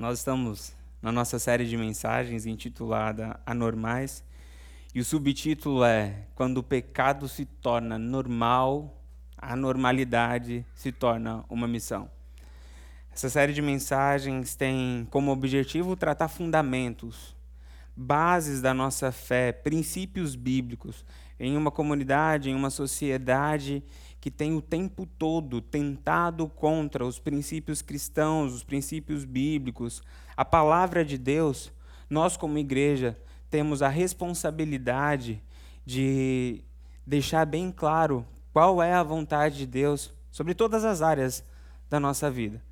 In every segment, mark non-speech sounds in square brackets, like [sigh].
Nós estamos na nossa série de mensagens intitulada Anormais, e o subtítulo é Quando o pecado se torna normal, a normalidade se torna uma missão. Essa série de mensagens tem como objetivo tratar fundamentos, bases da nossa fé, princípios bíblicos em uma comunidade, em uma sociedade que tem o tempo todo tentado contra os princípios cristãos, os princípios bíblicos, a palavra de Deus, nós, como igreja, temos a responsabilidade de deixar bem claro qual é a vontade de Deus sobre todas as áreas da nossa vida.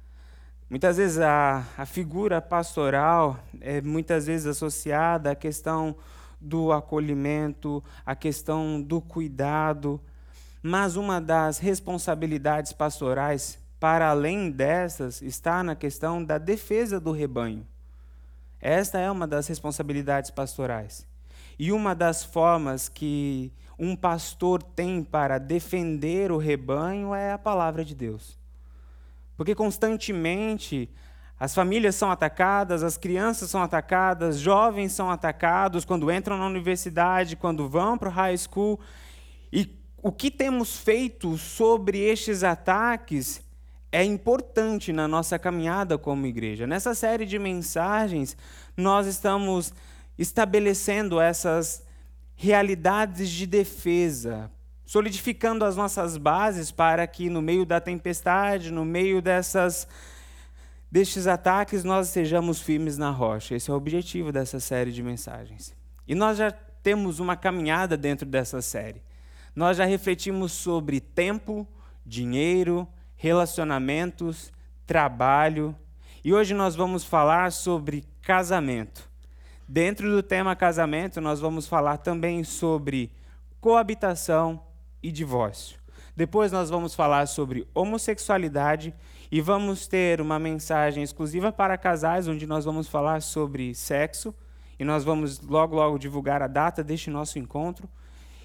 Muitas vezes a, a figura pastoral é muitas vezes associada à questão do acolhimento, à questão do cuidado, mas uma das responsabilidades pastorais, para além dessas, está na questão da defesa do rebanho. Esta é uma das responsabilidades pastorais. E uma das formas que um pastor tem para defender o rebanho é a palavra de Deus. Porque constantemente as famílias são atacadas, as crianças são atacadas, jovens são atacados quando entram na universidade, quando vão para o high school. O que temos feito sobre estes ataques é importante na nossa caminhada como igreja. Nessa série de mensagens, nós estamos estabelecendo essas realidades de defesa, solidificando as nossas bases para que no meio da tempestade, no meio dessas destes ataques, nós sejamos firmes na rocha. Esse é o objetivo dessa série de mensagens. E nós já temos uma caminhada dentro dessa série. Nós já refletimos sobre tempo, dinheiro, relacionamentos, trabalho, e hoje nós vamos falar sobre casamento. Dentro do tema casamento, nós vamos falar também sobre coabitação e divórcio. Depois nós vamos falar sobre homossexualidade e vamos ter uma mensagem exclusiva para casais, onde nós vamos falar sobre sexo e nós vamos logo logo divulgar a data deste nosso encontro.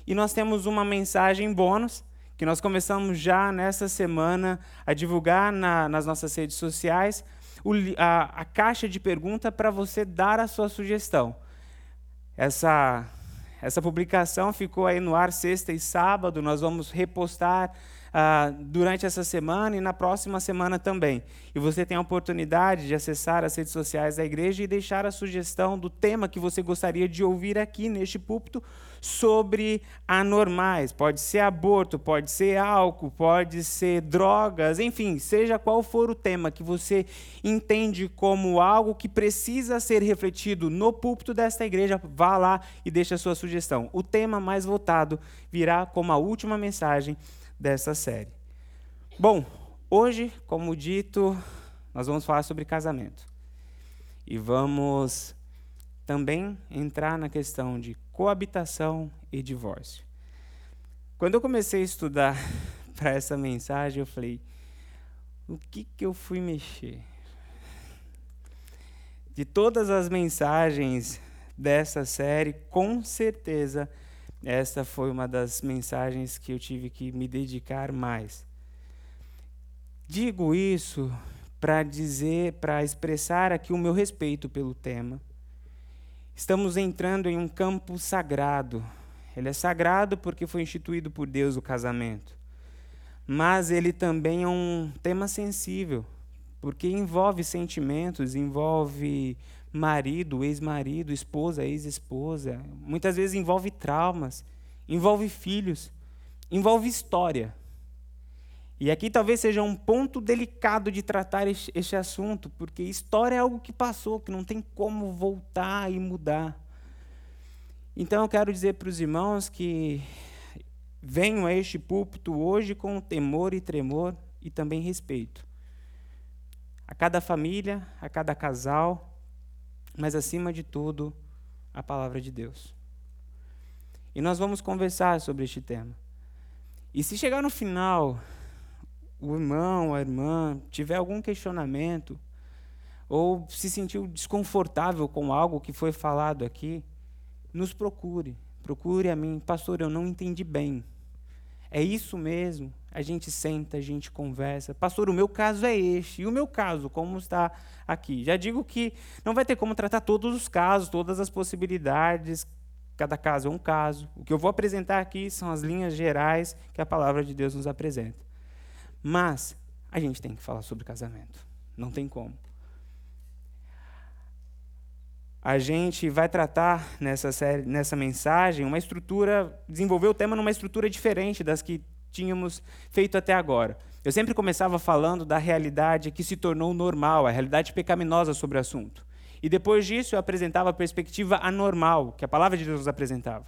E nós temos uma mensagem bônus que nós começamos já nessa semana a divulgar na, nas nossas redes sociais o, a, a caixa de pergunta para você dar a sua sugestão. Essa, essa publicação ficou aí no ar sexta e sábado, nós vamos repostar ah, durante essa semana e na próxima semana também. E você tem a oportunidade de acessar as redes sociais da igreja e deixar a sugestão do tema que você gostaria de ouvir aqui neste púlpito sobre anormais. Pode ser aborto, pode ser álcool, pode ser drogas, enfim, seja qual for o tema que você entende como algo que precisa ser refletido no púlpito desta igreja, vá lá e deixe a sua sugestão. O tema mais votado virá como a última mensagem dessa série. Bom, hoje, como dito, nós vamos falar sobre casamento. E vamos também entrar na questão de coabitação e divórcio. Quando eu comecei a estudar [laughs] para essa mensagem, eu falei: o que, que eu fui mexer? De todas as mensagens dessa série, com certeza esta foi uma das mensagens que eu tive que me dedicar mais. Digo isso para dizer, para expressar aqui o meu respeito pelo tema. Estamos entrando em um campo sagrado. Ele é sagrado porque foi instituído por Deus o casamento. Mas ele também é um tema sensível, porque envolve sentimentos, envolve marido, ex-marido, esposa, ex-esposa. Muitas vezes envolve traumas, envolve filhos, envolve história. E aqui talvez seja um ponto delicado de tratar este assunto, porque história é algo que passou, que não tem como voltar e mudar. Então eu quero dizer para os irmãos que venham a este púlpito hoje com temor e tremor e também respeito. A cada família, a cada casal, mas acima de tudo, a palavra de Deus. E nós vamos conversar sobre este tema. E se chegar no final, o irmão, a irmã, tiver algum questionamento, ou se sentiu desconfortável com algo que foi falado aqui, nos procure. Procure a mim, pastor, eu não entendi bem. É isso mesmo? a gente senta, a gente conversa. Pastor, o meu caso é este. E o meu caso, como está aqui? Já digo que não vai ter como tratar todos os casos, todas as possibilidades. Cada caso é um caso. O que eu vou apresentar aqui são as linhas gerais que a palavra de Deus nos apresenta. Mas a gente tem que falar sobre casamento. Não tem como. A gente vai tratar nessa série, nessa mensagem, uma estrutura, desenvolver o tema numa estrutura diferente das que tínhamos feito até agora. Eu sempre começava falando da realidade que se tornou normal, a realidade pecaminosa sobre o assunto. E depois disso eu apresentava a perspectiva anormal, que a palavra de Deus nos apresentava,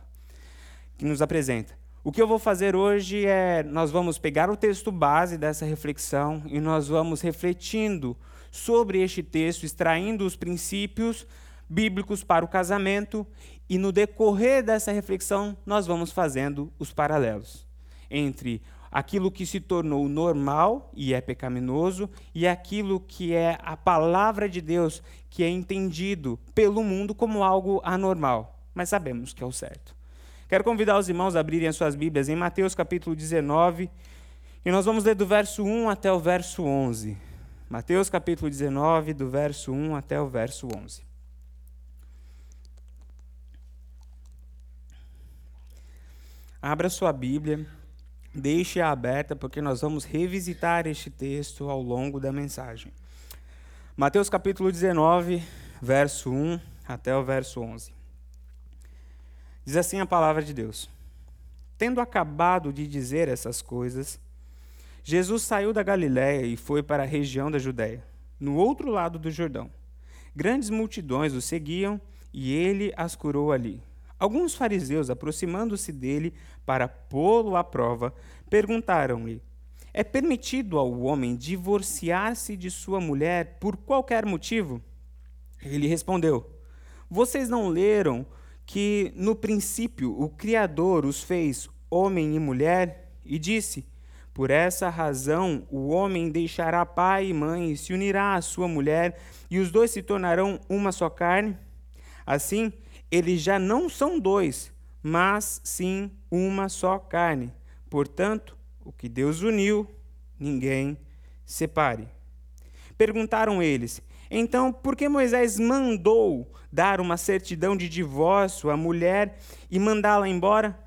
que nos apresenta. O que eu vou fazer hoje é, nós vamos pegar o texto base dessa reflexão e nós vamos refletindo sobre este texto, extraindo os princípios bíblicos para o casamento e no decorrer dessa reflexão nós vamos fazendo os paralelos entre aquilo que se tornou normal e é pecaminoso e aquilo que é a palavra de Deus que é entendido pelo mundo como algo anormal, mas sabemos que é o certo. Quero convidar os irmãos a abrirem as suas Bíblias em Mateus capítulo 19, e nós vamos ler do verso 1 até o verso 11. Mateus capítulo 19, do verso 1 até o verso 11. Abra sua Bíblia Deixe-a aberta, porque nós vamos revisitar este texto ao longo da mensagem. Mateus capítulo 19, verso 1 até o verso 11. Diz assim a palavra de Deus: Tendo acabado de dizer essas coisas, Jesus saiu da Galiléia e foi para a região da Judéia, no outro lado do Jordão. Grandes multidões o seguiam e ele as curou ali. Alguns fariseus, aproximando-se dele para pô-lo à prova, perguntaram-lhe: É permitido ao homem divorciar-se de sua mulher por qualquer motivo? Ele respondeu: Vocês não leram que no princípio o Criador os fez homem e mulher e disse: Por essa razão o homem deixará pai e mãe e se unirá à sua mulher, e os dois se tornarão uma só carne? Assim, eles já não são dois, mas sim uma só carne. Portanto, o que Deus uniu, ninguém separe. Perguntaram eles: então, por que Moisés mandou dar uma certidão de divórcio à mulher e mandá-la embora?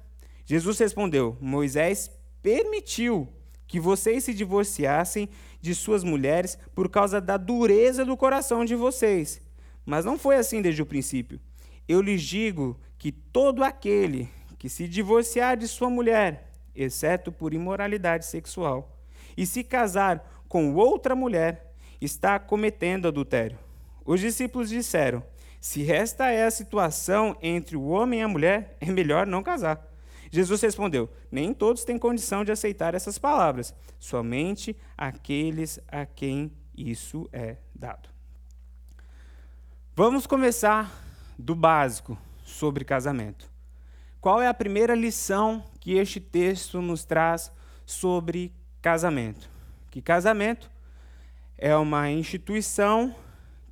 Jesus respondeu: Moisés permitiu que vocês se divorciassem de suas mulheres por causa da dureza do coração de vocês. Mas não foi assim desde o princípio. Eu lhes digo que todo aquele que se divorciar de sua mulher, exceto por imoralidade sexual, e se casar com outra mulher, está cometendo adultério. Os discípulos disseram: Se esta é a situação entre o homem e a mulher, é melhor não casar. Jesus respondeu: Nem todos têm condição de aceitar essas palavras, somente aqueles a quem isso é dado. Vamos começar do básico sobre casamento. Qual é a primeira lição que este texto nos traz sobre casamento? Que casamento é uma instituição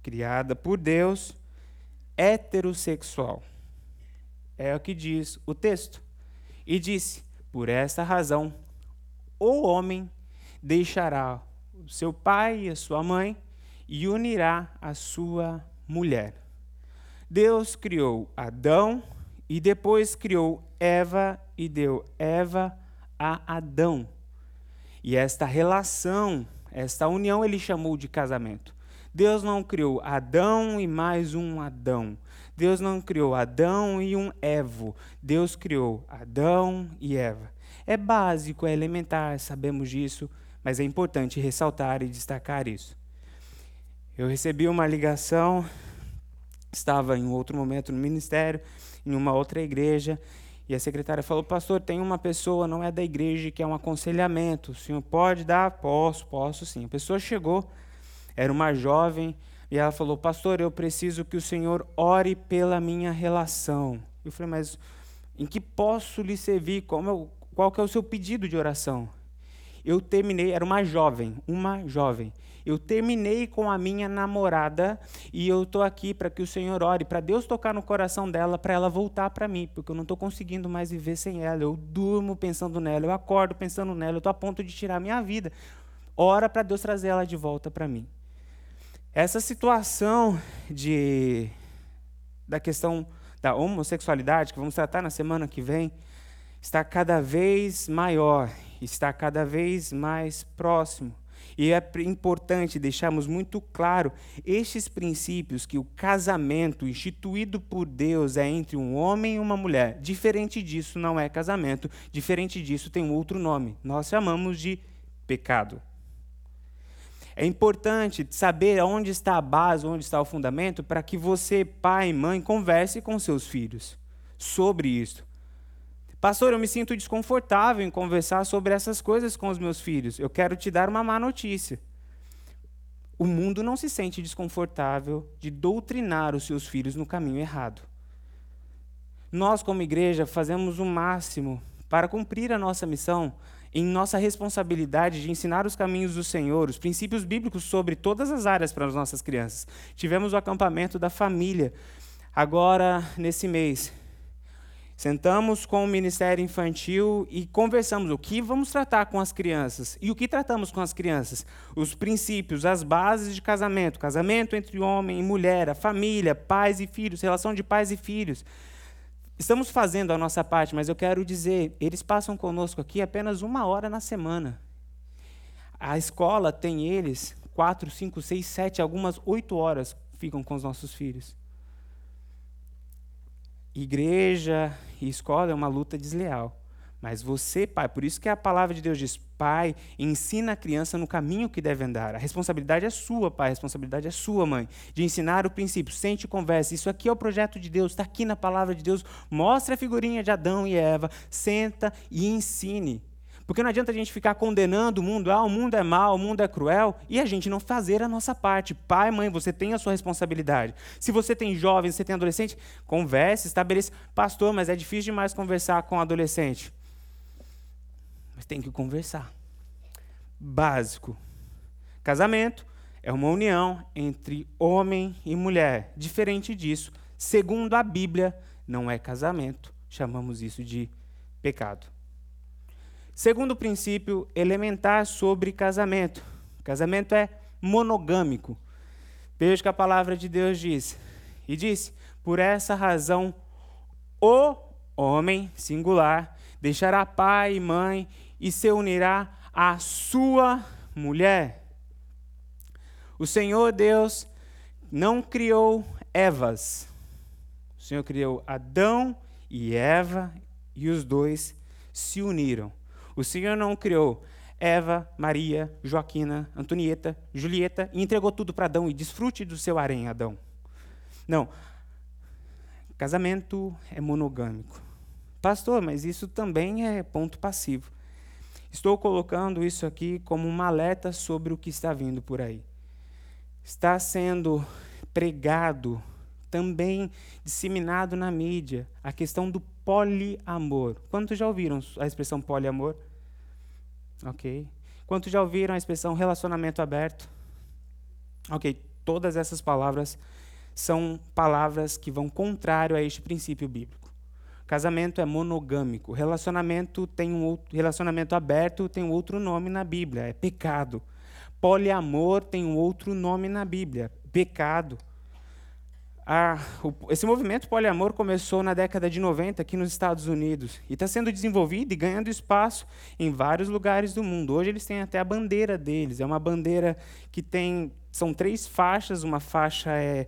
criada por Deus heterossexual. É o que diz o texto. E disse: Por esta razão, o homem deixará o seu pai e a sua mãe e unirá a sua mulher. Deus criou Adão e depois criou Eva e deu Eva a Adão. E esta relação, esta união, ele chamou de casamento. Deus não criou Adão e mais um Adão. Deus não criou Adão e um Evo. Deus criou Adão e Eva. É básico, é elementar, sabemos disso, mas é importante ressaltar e destacar isso. Eu recebi uma ligação estava em outro momento no ministério, em uma outra igreja, e a secretária falou: Pastor, tem uma pessoa, não é da igreja, que é um aconselhamento. O senhor pode dar? Posso, posso sim. A pessoa chegou, era uma jovem, e ela falou: Pastor, eu preciso que o senhor ore pela minha relação. Eu falei: Mas em que posso lhe servir? Como qual que é o seu pedido de oração? Eu terminei, era uma jovem, uma jovem. Eu terminei com a minha namorada e eu estou aqui para que o Senhor ore, para Deus tocar no coração dela, para ela voltar para mim, porque eu não estou conseguindo mais viver sem ela. Eu durmo pensando nela, eu acordo pensando nela, eu estou a ponto de tirar a minha vida. Ora para Deus trazer ela de volta para mim. Essa situação de, da questão da homossexualidade, que vamos tratar na semana que vem, está cada vez maior, está cada vez mais próximo. E é importante deixarmos muito claro estes princípios que o casamento instituído por Deus é entre um homem e uma mulher. Diferente disso não é casamento, diferente disso tem um outro nome. Nós chamamos de pecado. É importante saber onde está a base, onde está o fundamento, para que você, pai e mãe, converse com seus filhos sobre isso. Pastor, eu me sinto desconfortável em conversar sobre essas coisas com os meus filhos. Eu quero te dar uma má notícia. O mundo não se sente desconfortável de doutrinar os seus filhos no caminho errado. Nós, como igreja, fazemos o máximo para cumprir a nossa missão, em nossa responsabilidade de ensinar os caminhos do Senhor, os princípios bíblicos sobre todas as áreas para as nossas crianças. Tivemos o acampamento da família agora nesse mês. Sentamos com o Ministério Infantil e conversamos o que vamos tratar com as crianças. E o que tratamos com as crianças? Os princípios, as bases de casamento, casamento entre homem e mulher, a família, pais e filhos, relação de pais e filhos. Estamos fazendo a nossa parte, mas eu quero dizer, eles passam conosco aqui apenas uma hora na semana. A escola tem eles quatro, cinco, seis, sete, algumas oito horas ficam com os nossos filhos. Igreja e escola é uma luta desleal. Mas você, pai, por isso que a palavra de Deus diz: Pai, ensina a criança no caminho que deve andar. A responsabilidade é sua, pai, a responsabilidade é sua, mãe, de ensinar o princípio. Sente e converse. Isso aqui é o projeto de Deus, está aqui na palavra de Deus. Mostre a figurinha de Adão e Eva, senta e ensine. Porque não adianta a gente ficar condenando o mundo, ah, o mundo é mau, o mundo é cruel, e a gente não fazer a nossa parte. Pai, mãe, você tem a sua responsabilidade. Se você tem jovens, você tem adolescente, converse, estabeleça. Pastor, mas é difícil demais conversar com adolescente. Mas tem que conversar. Básico. Casamento é uma união entre homem e mulher. Diferente disso, segundo a Bíblia, não é casamento. Chamamos isso de pecado. Segundo princípio elementar sobre casamento. Casamento é monogâmico. Veja que a palavra de Deus diz. E disse: Por essa razão, o homem, singular, deixará pai e mãe e se unirá à sua mulher. O Senhor Deus não criou Evas. O Senhor criou Adão e Eva e os dois se uniram. O Senhor não criou Eva, Maria, Joaquina, Antonieta, Julieta e entregou tudo para Adão e desfrute do seu harém, Adão. Não. Casamento é monogâmico. Pastor, mas isso também é ponto passivo. Estou colocando isso aqui como uma alerta sobre o que está vindo por aí. Está sendo pregado, também disseminado na mídia, a questão do poliamor. Quantos já ouviram a expressão poliamor? Ok. Quantos já ouviram a expressão relacionamento aberto? Ok, todas essas palavras são palavras que vão contrário a este princípio bíblico. Casamento é monogâmico. Relacionamento tem um outro, relacionamento aberto tem um outro nome na Bíblia, é pecado. Poliamor tem um outro nome na Bíblia, pecado. Ah, o, esse movimento poliamor começou na década de 90 aqui nos Estados Unidos e está sendo desenvolvido e ganhando espaço em vários lugares do mundo. Hoje eles têm até a bandeira deles. É uma bandeira que tem são três faixas. Uma faixa é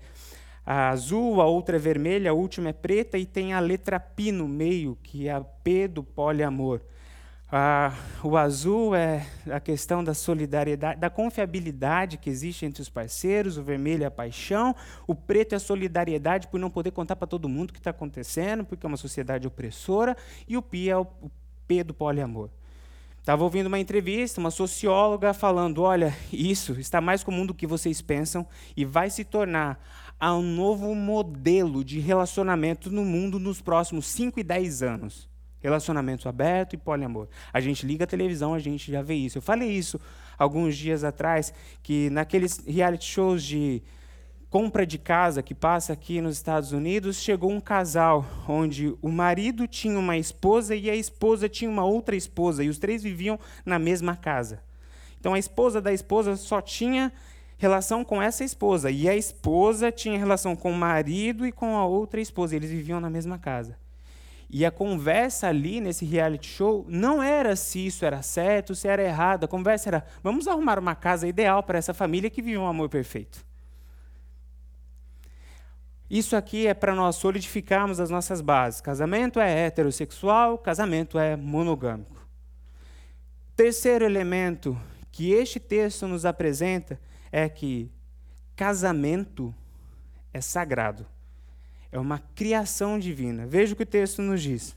a azul, a outra é vermelha, a última é preta e tem a letra P no meio, que é a P do poliamor. Ah, o azul é a questão da solidariedade, da confiabilidade que existe entre os parceiros, o vermelho é a paixão, o preto é a solidariedade por não poder contar para todo mundo o que está acontecendo, porque é uma sociedade opressora, e o P é o, P do poliamor. Estava ouvindo uma entrevista, uma socióloga falando: olha, isso está mais comum do que vocês pensam e vai se tornar um novo modelo de relacionamento no mundo nos próximos 5 e 10 anos. Relacionamento aberto e poliamor. A gente liga a televisão, a gente já vê isso. Eu falei isso alguns dias atrás, que naqueles reality shows de compra de casa que passa aqui nos Estados Unidos, chegou um casal onde o marido tinha uma esposa e a esposa tinha uma outra esposa, e os três viviam na mesma casa. Então a esposa da esposa só tinha relação com essa esposa, e a esposa tinha relação com o marido e com a outra esposa, eles viviam na mesma casa. E a conversa ali nesse reality show não era se isso era certo, se era errado. A conversa era: vamos arrumar uma casa ideal para essa família que vive um amor perfeito. Isso aqui é para nós solidificarmos as nossas bases. Casamento é heterossexual, casamento é monogâmico. Terceiro elemento que este texto nos apresenta é que casamento é sagrado. É uma criação divina. Veja o que o texto nos diz.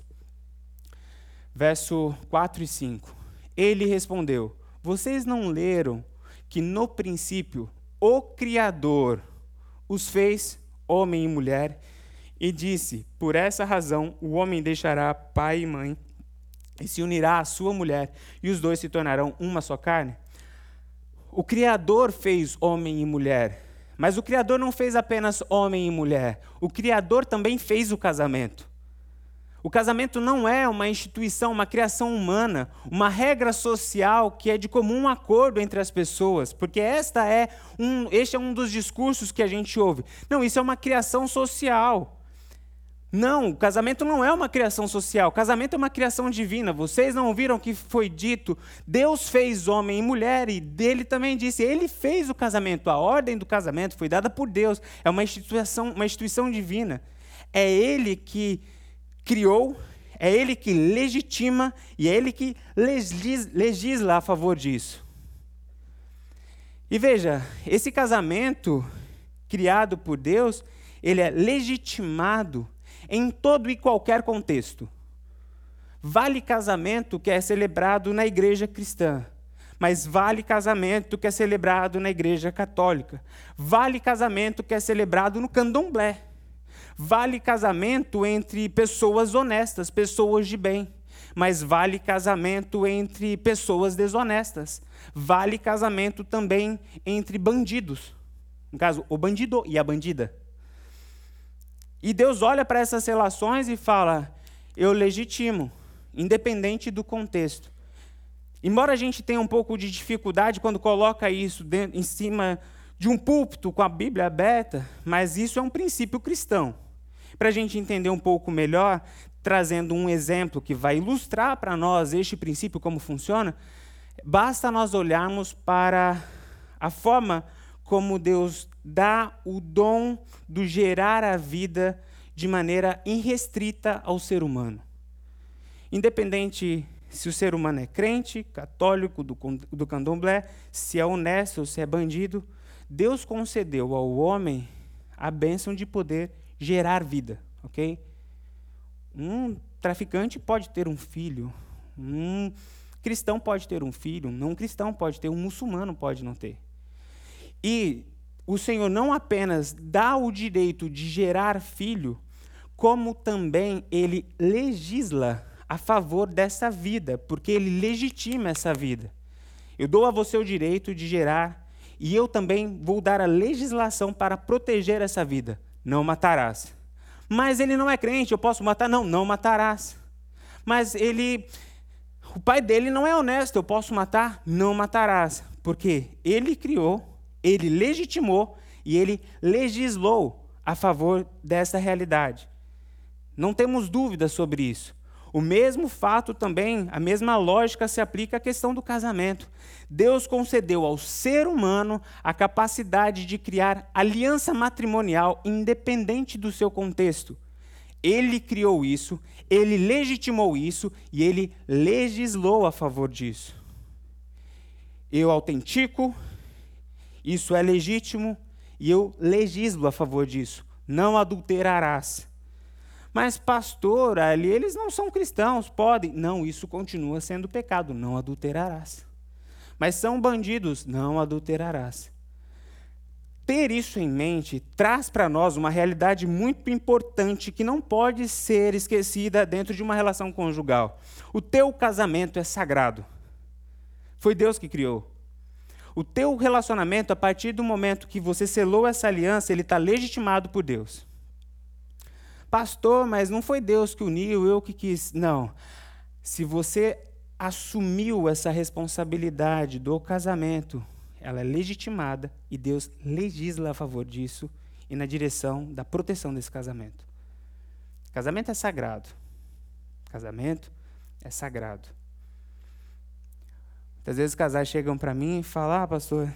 Verso 4 e 5. Ele respondeu: Vocês não leram que no princípio o Criador os fez homem e mulher, e disse: Por essa razão o homem deixará pai e mãe e se unirá à sua mulher, e os dois se tornarão uma só carne? O Criador fez homem e mulher, mas o Criador não fez apenas homem e mulher, o Criador também fez o casamento. O casamento não é uma instituição, uma criação humana, uma regra social que é de comum acordo entre as pessoas, porque esta é um, este é um dos discursos que a gente ouve. Não, isso é uma criação social. Não, o casamento não é uma criação social, o casamento é uma criação divina. Vocês não ouviram que foi dito? Deus fez homem e mulher e dele também disse, ele fez o casamento. A ordem do casamento foi dada por Deus, é uma instituição, uma instituição divina. É ele que criou, é ele que legitima e é ele que legisla a favor disso. E veja, esse casamento criado por Deus, ele é legitimado em todo e qualquer contexto. Vale casamento que é celebrado na igreja cristã, mas vale casamento que é celebrado na igreja católica. Vale casamento que é celebrado no candomblé. Vale casamento entre pessoas honestas, pessoas de bem, mas vale casamento entre pessoas desonestas. Vale casamento também entre bandidos. No caso, o bandido e a bandida. E Deus olha para essas relações e fala: eu legitimo, independente do contexto. Embora a gente tenha um pouco de dificuldade quando coloca isso dentro, em cima de um púlpito com a Bíblia aberta, mas isso é um princípio cristão. Para a gente entender um pouco melhor, trazendo um exemplo que vai ilustrar para nós este princípio como funciona, basta nós olharmos para a forma como Deus dá o dom do gerar a vida de maneira irrestrita ao ser humano. Independente se o ser humano é crente, católico, do, do candomblé, se é honesto ou se é bandido, Deus concedeu ao homem a bênção de poder gerar vida, ok? Um traficante pode ter um filho, um cristão pode ter um filho, um não cristão pode ter, um muçulmano pode não ter. E o Senhor não apenas dá o direito de gerar filho, como também ele legisla a favor dessa vida, porque ele legitima essa vida. Eu dou a você o direito de gerar e eu também vou dar a legislação para proteger essa vida não matarás. Mas ele não é crente, eu posso matar? Não, não matarás. Mas ele, o pai dele não é honesto, eu posso matar? Não matarás. Porque ele criou, ele legitimou e ele legislou a favor dessa realidade. Não temos dúvidas sobre isso. O mesmo fato também, a mesma lógica se aplica à questão do casamento. Deus concedeu ao ser humano a capacidade de criar aliança matrimonial independente do seu contexto. Ele criou isso, ele legitimou isso e ele legislou a favor disso. Eu autentico, isso é legítimo e eu legislo a favor disso. Não adulterarás. Mas, pastor, ali eles não são cristãos, podem. Não, isso continua sendo pecado, não adulterarás. Mas são bandidos, não adulterarás. ter isso em mente traz para nós uma realidade muito importante que não pode ser esquecida dentro de uma relação conjugal. O teu casamento é sagrado. Foi Deus que criou. O teu relacionamento, a partir do momento que você selou essa aliança, ele está legitimado por Deus. Pastor, mas não foi Deus que uniu, eu que quis. Não. Se você assumiu essa responsabilidade do casamento, ela é legitimada e Deus legisla a favor disso e na direção da proteção desse casamento. Casamento é sagrado. Casamento é sagrado. Muitas vezes casais chegam para mim e falam: ah, pastor,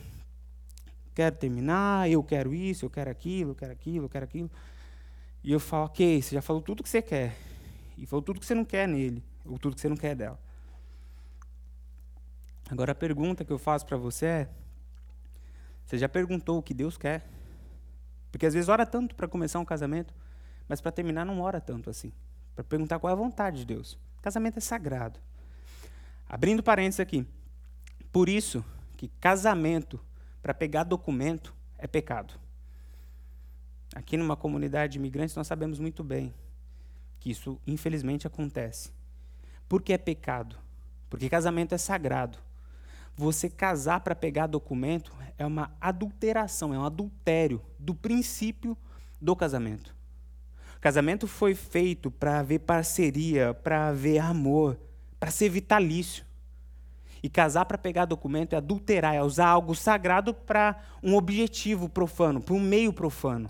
quero terminar, eu quero isso, eu quero aquilo, eu quero aquilo, eu quero aquilo. E eu falo: ok, você já falou tudo o que você quer. E falou tudo que você não quer nele, ou tudo que você não quer dela. Agora a pergunta que eu faço para você é: você já perguntou o que Deus quer? Porque às vezes ora tanto para começar um casamento, mas para terminar não ora tanto assim. Para perguntar qual é a vontade de Deus. Casamento é sagrado. Abrindo parênteses aqui. Por isso que casamento, para pegar documento, é pecado. Aqui numa comunidade de imigrantes nós sabemos muito bem que isso infelizmente acontece. Por que é pecado? Porque casamento é sagrado. Você casar para pegar documento é uma adulteração, é um adultério do princípio do casamento. O casamento foi feito para haver parceria, para haver amor, para ser vitalício. E casar para pegar documento é adulterar, é usar algo sagrado para um objetivo profano, para um meio profano.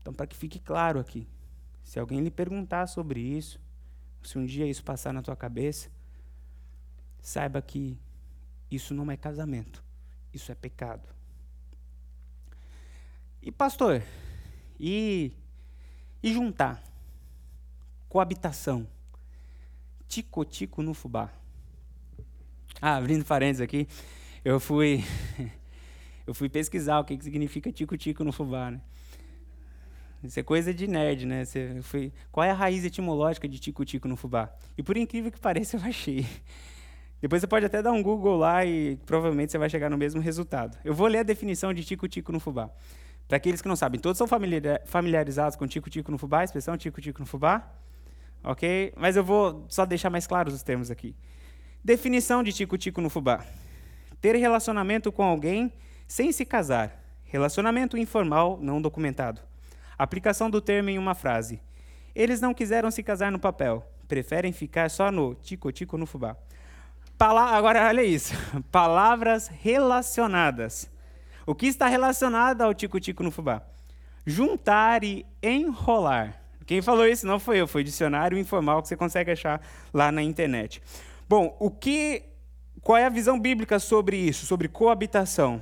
Então, para que fique claro aqui, se alguém lhe perguntar sobre isso, se um dia isso passar na tua cabeça, saiba que isso não é casamento, isso é pecado. E pastor, e, e juntar? Coabitação. Tico-tico no fubá. Ah, abrindo parênteses aqui, eu fui [laughs] eu fui pesquisar o que, que significa tico-tico no fubá, né? Isso é coisa de nerd, né? Você foi, qual é a raiz etimológica de tico-tico no fubá? E por incrível que pareça, eu achei. Depois você pode até dar um Google lá e provavelmente você vai chegar no mesmo resultado. Eu vou ler a definição de tico-tico no fubá. Para aqueles que não sabem, todos são familiarizados com tico-tico no fubá, a expressão tico-tico no fubá? Ok? Mas eu vou só deixar mais claros os termos aqui. Definição de tico-tico no fubá. Ter relacionamento com alguém sem se casar. Relacionamento informal não documentado. Aplicação do termo em uma frase. Eles não quiseram se casar no papel. Preferem ficar só no tico-tico no fubá. Pala Agora, olha isso. [laughs] Palavras relacionadas. O que está relacionado ao tico-tico no fubá? Juntar e enrolar. Quem falou isso não foi eu, foi dicionário informal que você consegue achar lá na internet. Bom, o que, qual é a visão bíblica sobre isso, sobre coabitação?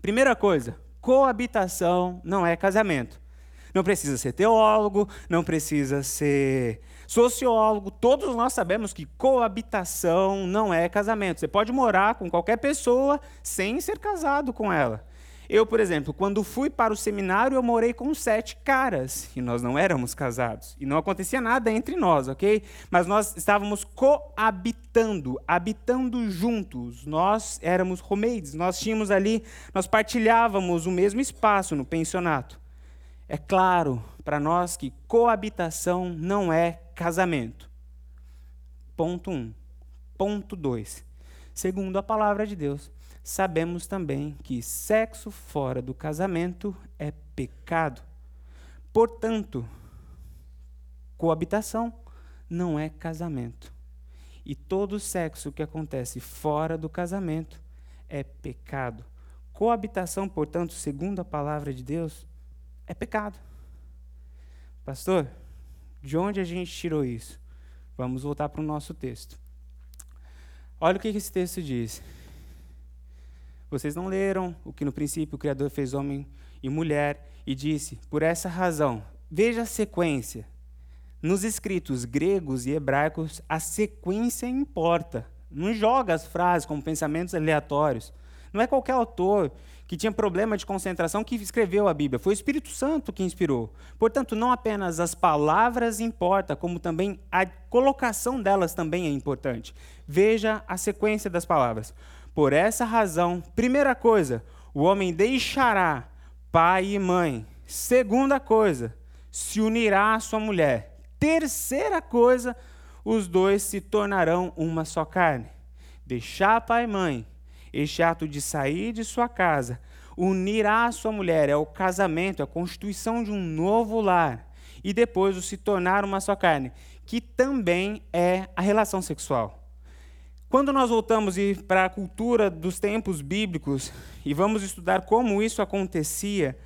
Primeira coisa, coabitação não é casamento. Não precisa ser teólogo, não precisa ser sociólogo. Todos nós sabemos que coabitação não é casamento. Você pode morar com qualquer pessoa sem ser casado com ela. Eu, por exemplo, quando fui para o seminário, eu morei com sete caras e nós não éramos casados. E não acontecia nada entre nós, ok? Mas nós estávamos coabitando, habitando juntos. Nós éramos roommates, nós tínhamos ali, nós partilhávamos o mesmo espaço no pensionato. É claro para nós que coabitação não é casamento. Ponto 1. Um. Ponto 2. Segundo a palavra de Deus, sabemos também que sexo fora do casamento é pecado. Portanto, coabitação não é casamento. E todo sexo que acontece fora do casamento é pecado. Coabitação, portanto, segundo a palavra de Deus, é pecado. Pastor, de onde a gente tirou isso? Vamos voltar para o nosso texto. Olha o que esse texto diz. Vocês não leram o que no princípio o Criador fez homem e mulher e disse: Por essa razão, veja a sequência. Nos escritos gregos e hebraicos, a sequência importa. Não joga as frases como pensamentos aleatórios. Não é qualquer autor que tinha problema de concentração que escreveu a Bíblia. Foi o Espírito Santo que inspirou. Portanto, não apenas as palavras importam, como também a colocação delas também é importante. Veja a sequência das palavras. Por essa razão, primeira coisa, o homem deixará pai e mãe. Segunda coisa, se unirá à sua mulher. Terceira coisa, os dois se tornarão uma só carne. Deixar pai e mãe, este ato de sair de sua casa, unirá a sua mulher, é o casamento, é a constituição de um novo lar, e depois o se tornar uma só carne, que também é a relação sexual. Quando nós voltamos para a cultura dos tempos bíblicos e vamos estudar como isso acontecia,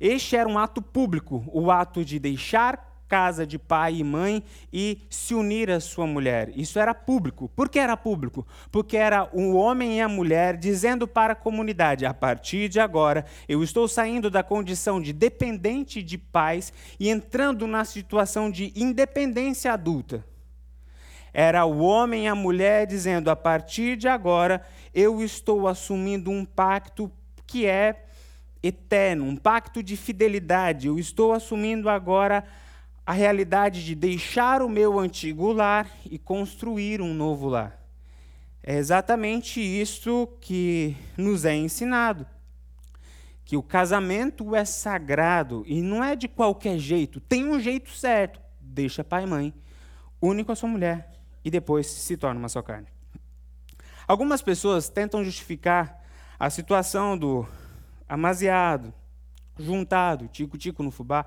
este era um ato público, o ato de deixar casa de pai e mãe e se unir à sua mulher. Isso era público. Por que era público? Porque era o homem e a mulher dizendo para a comunidade: a partir de agora, eu estou saindo da condição de dependente de pais e entrando na situação de independência adulta. Era o homem e a mulher dizendo: a partir de agora, eu estou assumindo um pacto que é eterno, um pacto de fidelidade. Eu estou assumindo agora a realidade de deixar o meu antigo lar e construir um novo lar. É exatamente isso que nos é ensinado. Que o casamento é sagrado e não é de qualquer jeito, tem um jeito certo. Deixa pai e mãe, une com a sua mulher e depois se torna uma só carne. Algumas pessoas tentam justificar a situação do amaziado, juntado, tico-tico no fubá,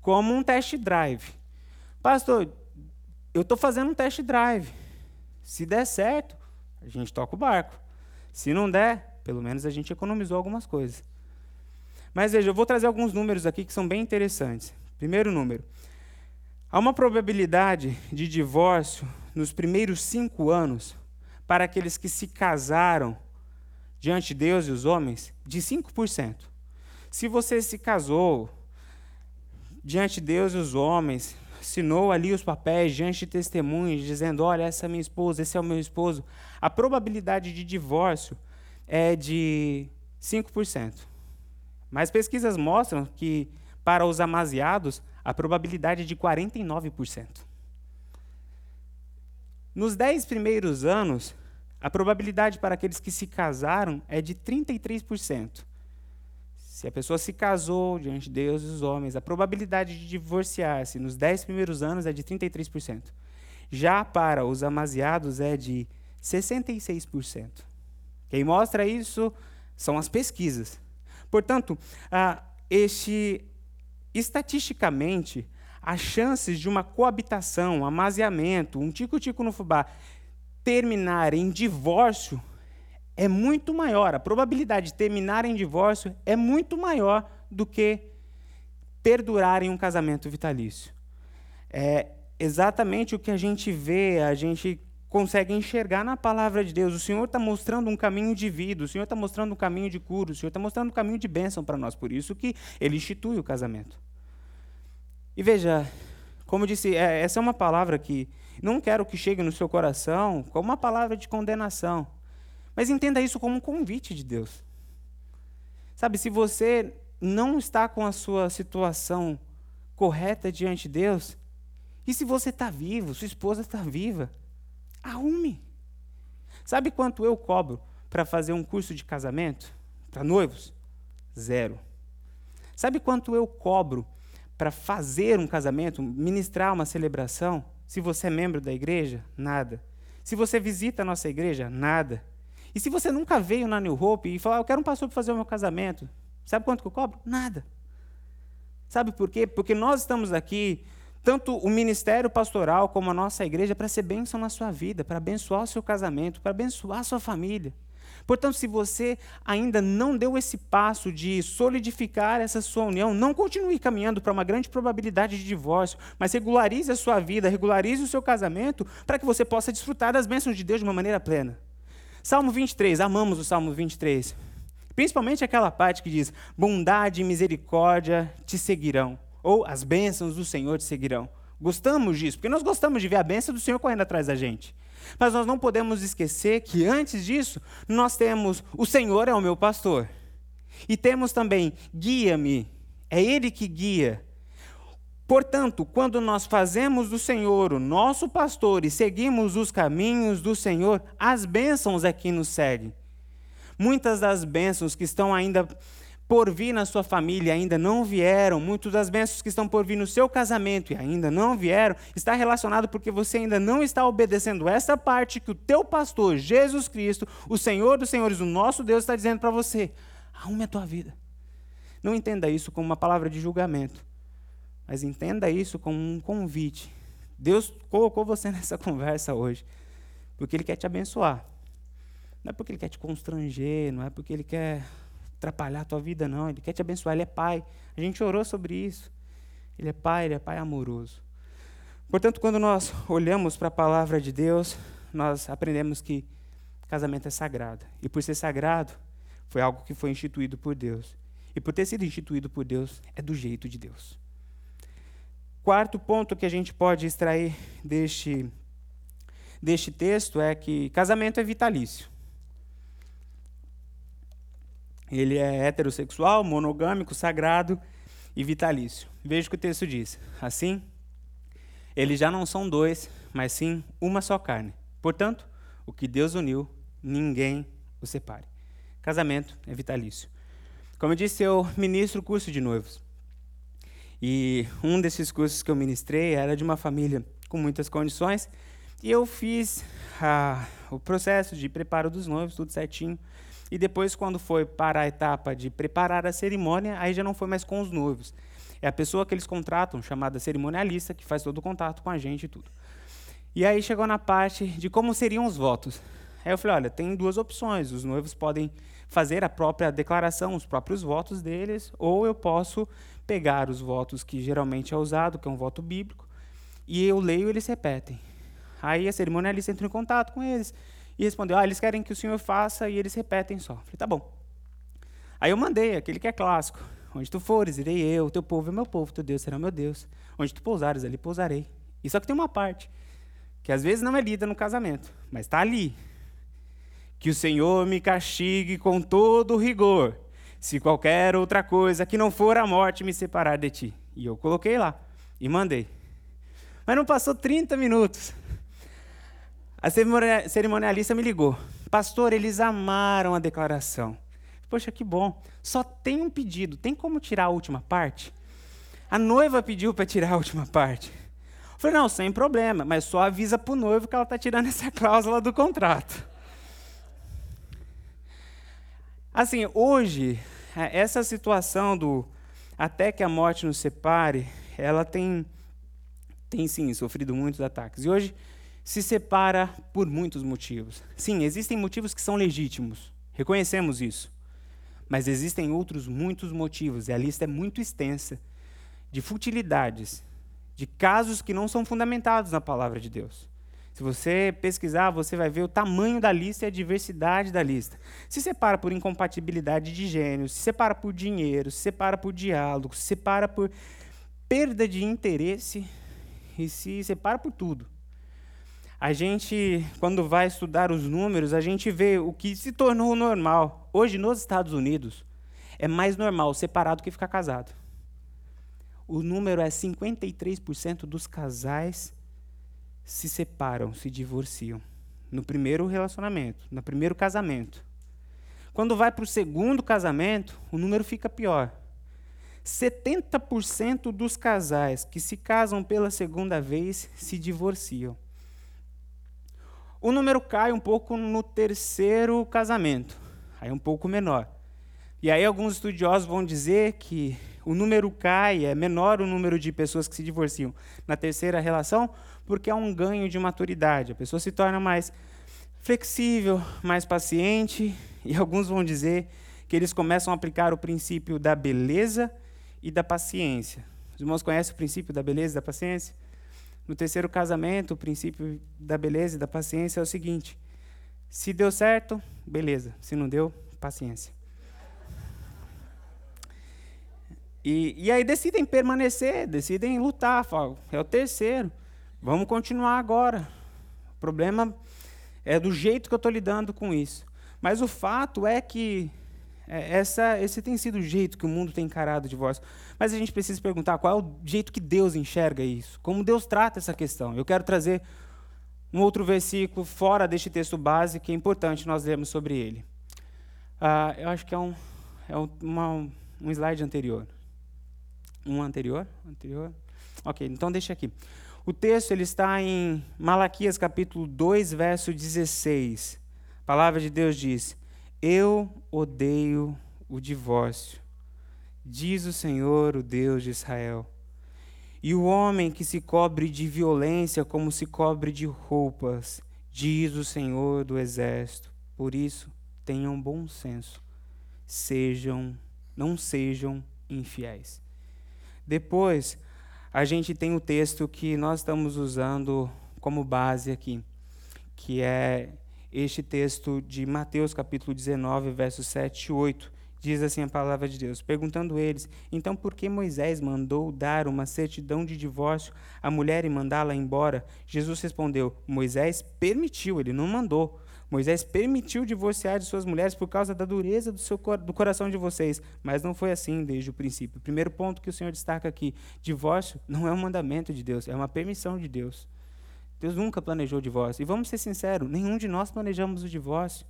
como um test drive. Pastor, eu estou fazendo um test drive. Se der certo, a gente toca o barco. Se não der, pelo menos a gente economizou algumas coisas. Mas veja, eu vou trazer alguns números aqui que são bem interessantes. Primeiro número. Há uma probabilidade de divórcio nos primeiros cinco anos para aqueles que se casaram diante de Deus e os homens de 5%. Se você se casou diante de Deus e os homens, assinou ali os papéis diante de testemunhas, dizendo: Olha, essa é minha esposa, esse é o meu esposo, a probabilidade de divórcio é de 5%. Mas pesquisas mostram que, para os amaziados, a probabilidade é de 49%. Nos dez primeiros anos, a probabilidade para aqueles que se casaram é de 33%. Se a pessoa se casou diante de Deus e os homens, a probabilidade de divorciar-se nos dez primeiros anos é de 33%. Já para os amaziados é de 66%. Quem mostra isso são as pesquisas. Portanto, ah, este, estatisticamente, as chances de uma coabitação, um amaziamento, um tico-tico no fubá, terminar em divórcio é muito maior, a probabilidade de terminar em divórcio é muito maior do que perdurar em um casamento vitalício. É exatamente o que a gente vê, a gente consegue enxergar na palavra de Deus. O Senhor está mostrando um caminho de vida, o Senhor está mostrando um caminho de cura, o Senhor está mostrando um caminho de bênção para nós. Por isso que Ele institui o casamento. E veja, como eu disse, é, essa é uma palavra que não quero que chegue no seu coração como uma palavra de condenação. Mas entenda isso como um convite de Deus. Sabe, se você não está com a sua situação correta diante de Deus, e se você está vivo, sua esposa está viva, arrume. Sabe quanto eu cobro para fazer um curso de casamento para noivos? Zero. Sabe quanto eu cobro para fazer um casamento, ministrar uma celebração? Se você é membro da igreja, nada. Se você visita a nossa igreja, nada. E se você nunca veio na New Hope e falou, ah, eu quero um pastor para fazer o meu casamento, sabe quanto que eu cobro? Nada. Sabe por quê? Porque nós estamos aqui, tanto o ministério pastoral como a nossa igreja, para ser bênção na sua vida, para abençoar o seu casamento, para abençoar a sua família. Portanto, se você ainda não deu esse passo de solidificar essa sua união, não continue caminhando para uma grande probabilidade de divórcio, mas regularize a sua vida, regularize o seu casamento, para que você possa desfrutar das bênçãos de Deus de uma maneira plena. Salmo 23, amamos o Salmo 23. Principalmente aquela parte que diz: bondade e misericórdia te seguirão, ou as bênçãos do Senhor te seguirão. Gostamos disso, porque nós gostamos de ver a bênção do Senhor correndo atrás da gente. Mas nós não podemos esquecer que antes disso, nós temos o Senhor é o meu pastor. E temos também guia-me, é Ele que guia. Portanto, quando nós fazemos do Senhor o nosso pastor e seguimos os caminhos do Senhor, as bênçãos é que nos seguem. Muitas das bênçãos que estão ainda por vir na sua família ainda não vieram, muitas das bênçãos que estão por vir no seu casamento e ainda não vieram, está relacionado porque você ainda não está obedecendo essa parte que o teu pastor, Jesus Cristo, o Senhor dos Senhores, o nosso Deus, está dizendo para você. Arrume a tua vida. Não entenda isso como uma palavra de julgamento, mas entenda isso como um convite. Deus colocou você [laughs] nessa conversa hoje, porque Ele quer te abençoar. Não é porque Ele quer te constranger, não é porque Ele quer atrapalhar a tua vida, não. Ele quer te abençoar, Ele é Pai. A gente orou sobre isso. Ele é Pai, Ele é Pai amoroso. Portanto, quando nós olhamos para a palavra de Deus, nós aprendemos que casamento é sagrado. E por ser sagrado, foi algo que foi instituído por Deus. E por ter sido instituído por Deus, é do jeito de Deus. Quarto ponto que a gente pode extrair deste, deste texto é que casamento é vitalício. Ele é heterossexual, monogâmico, sagrado e vitalício. Veja o que o texto diz. Assim, eles já não são dois, mas sim uma só carne. Portanto, o que Deus uniu, ninguém o separe. Casamento é vitalício. Como eu disse, eu ministro curso de noivos. E um desses cursos que eu ministrei era de uma família com muitas condições. E eu fiz ah, o processo de preparo dos noivos, tudo certinho. E depois, quando foi para a etapa de preparar a cerimônia, aí já não foi mais com os noivos. É a pessoa que eles contratam, chamada cerimonialista, que faz todo o contato com a gente e tudo. E aí chegou na parte de como seriam os votos. Aí eu falei, olha, tem duas opções. Os noivos podem fazer a própria declaração, os próprios votos deles, ou eu posso pegar os votos que geralmente é usado, que é um voto bíblico, e eu leio e eles repetem. Aí a cerimonialista entra em contato com eles e respondeu: Ah, eles querem que o senhor faça e eles repetem só. Falei: Tá bom. Aí eu mandei aquele que é clássico: Onde tu fores, irei eu, teu povo é meu povo, teu Deus será meu Deus. Onde tu pousares, ali pousarei. E só que tem uma parte, que às vezes não é lida no casamento, mas está ali. Que o Senhor me castigue com todo rigor, se qualquer outra coisa que não for a morte me separar de ti. E eu coloquei lá e mandei. Mas não passou 30 minutos. A cerimonialista me ligou. Pastor, eles amaram a declaração. Poxa, que bom. Só tem um pedido. Tem como tirar a última parte? A noiva pediu para tirar a última parte. Eu falei, não, sem problema, mas só avisa para o noivo que ela está tirando essa [laughs] cláusula do contrato. Assim, hoje, é, essa situação do até que a morte nos separe, ela tem, tem sim sofrido muitos ataques. E hoje, se separa por muitos motivos. Sim, existem motivos que são legítimos, reconhecemos isso. Mas existem outros muitos motivos, e a lista é muito extensa, de futilidades, de casos que não são fundamentados na palavra de Deus. Se você pesquisar, você vai ver o tamanho da lista e a diversidade da lista. Se separa por incompatibilidade de gênero, se separa por dinheiro, se separa por diálogo, se separa por perda de interesse e se separa por tudo a gente, quando vai estudar os números, a gente vê o que se tornou normal. Hoje, nos Estados Unidos, é mais normal separar do que ficar casado. O número é 53% dos casais se separam, se divorciam. No primeiro relacionamento, no primeiro casamento. Quando vai para o segundo casamento, o número fica pior. 70% dos casais que se casam pela segunda vez se divorciam. O número cai um pouco no terceiro casamento, aí é um pouco menor. E aí alguns estudiosos vão dizer que o número cai, é menor o número de pessoas que se divorciam na terceira relação, porque há um ganho de maturidade. A pessoa se torna mais flexível, mais paciente, e alguns vão dizer que eles começam a aplicar o princípio da beleza e da paciência. Os irmãos conhecem o princípio da beleza e da paciência? No terceiro casamento, o princípio da beleza e da paciência é o seguinte: se deu certo, beleza. Se não deu, paciência. E, e aí decidem permanecer, decidem lutar. Falam, é o terceiro. Vamos continuar agora. O problema é do jeito que eu estou lidando com isso. Mas o fato é que é, essa, esse tem sido o jeito que o mundo tem encarado o divórcio. Mas a gente precisa perguntar qual é o jeito que Deus enxerga isso, como Deus trata essa questão. Eu quero trazer um outro versículo fora deste texto base que é importante nós lermos sobre ele. Ah, eu acho que é um, é uma, um slide anterior. Um anterior? Anterior? Ok, então deixa aqui. O texto ele está em Malaquias capítulo 2, verso 16. A palavra de Deus diz: Eu odeio o divórcio, diz o Senhor, o Deus de Israel. E o homem que se cobre de violência como se cobre de roupas, diz o Senhor do exército. Por isso, tenham bom senso. Sejam, não sejam infiéis. Depois, a gente tem o texto que nós estamos usando como base aqui, que é este texto de Mateus capítulo 19, versos 7 e 8. Diz assim a palavra de Deus, perguntando eles: Então por que Moisés mandou dar uma certidão de divórcio à mulher e mandá-la embora? Jesus respondeu: Moisés permitiu, ele não mandou. Moisés permitiu divorciar de suas mulheres por causa da dureza do, seu, do coração de vocês, mas não foi assim desde o princípio. Primeiro ponto que o Senhor destaca aqui: divórcio não é um mandamento de Deus, é uma permissão de Deus. Deus nunca planejou o divórcio. E vamos ser sinceros: nenhum de nós planejamos o divórcio.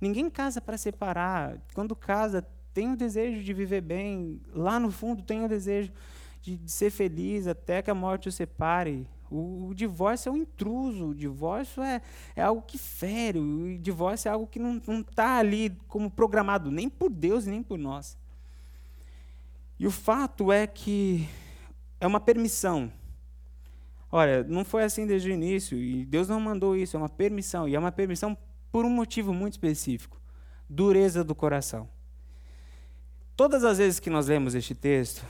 Ninguém casa para separar. Quando casa, tem o desejo de viver bem. Lá no fundo, tem o desejo de, de ser feliz até que a morte o separe. O, o, divórcio é um intruso, o divórcio é, é algo que fere, o divórcio é algo que não está ali como programado, nem por Deus nem por nós. E o fato é que é uma permissão. Olha, não foi assim desde o início, e Deus não mandou isso, é uma permissão, e é uma permissão por um motivo muito específico: dureza do coração. Todas as vezes que nós lemos este texto,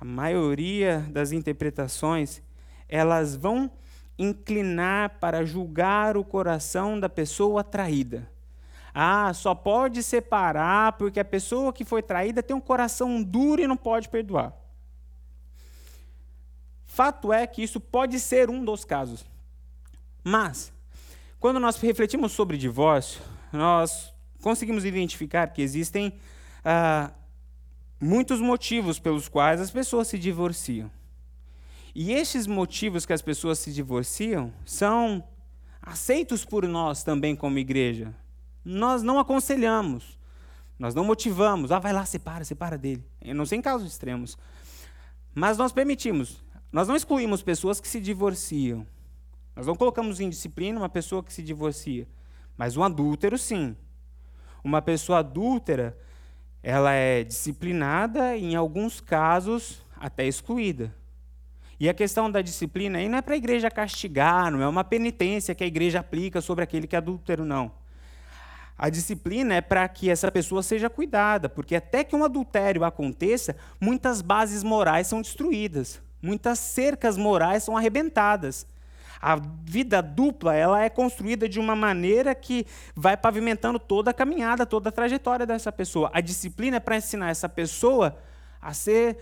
a maioria das interpretações elas vão inclinar para julgar o coração da pessoa traída. Ah, só pode separar porque a pessoa que foi traída tem um coração duro e não pode perdoar. Fato é que isso pode ser um dos casos. Mas, quando nós refletimos sobre divórcio, nós conseguimos identificar que existem ah, muitos motivos pelos quais as pessoas se divorciam. E estes motivos que as pessoas se divorciam são aceitos por nós também como igreja. Nós não aconselhamos, nós não motivamos. Ah, vai lá, separa, separa dele. Eu não sei em casos extremos. Mas nós permitimos. Nós não excluímos pessoas que se divorciam. Nós não colocamos em disciplina uma pessoa que se divorcia. Mas um adúltero, sim. Uma pessoa adúltera, ela é disciplinada e, em alguns casos, até excluída. E a questão da disciplina aí não é para a igreja castigar, não é uma penitência que a igreja aplica sobre aquele que é adúltero, não. A disciplina é para que essa pessoa seja cuidada, porque até que um adultério aconteça, muitas bases morais são destruídas, muitas cercas morais são arrebentadas. A vida dupla ela é construída de uma maneira que vai pavimentando toda a caminhada, toda a trajetória dessa pessoa. A disciplina é para ensinar essa pessoa a ser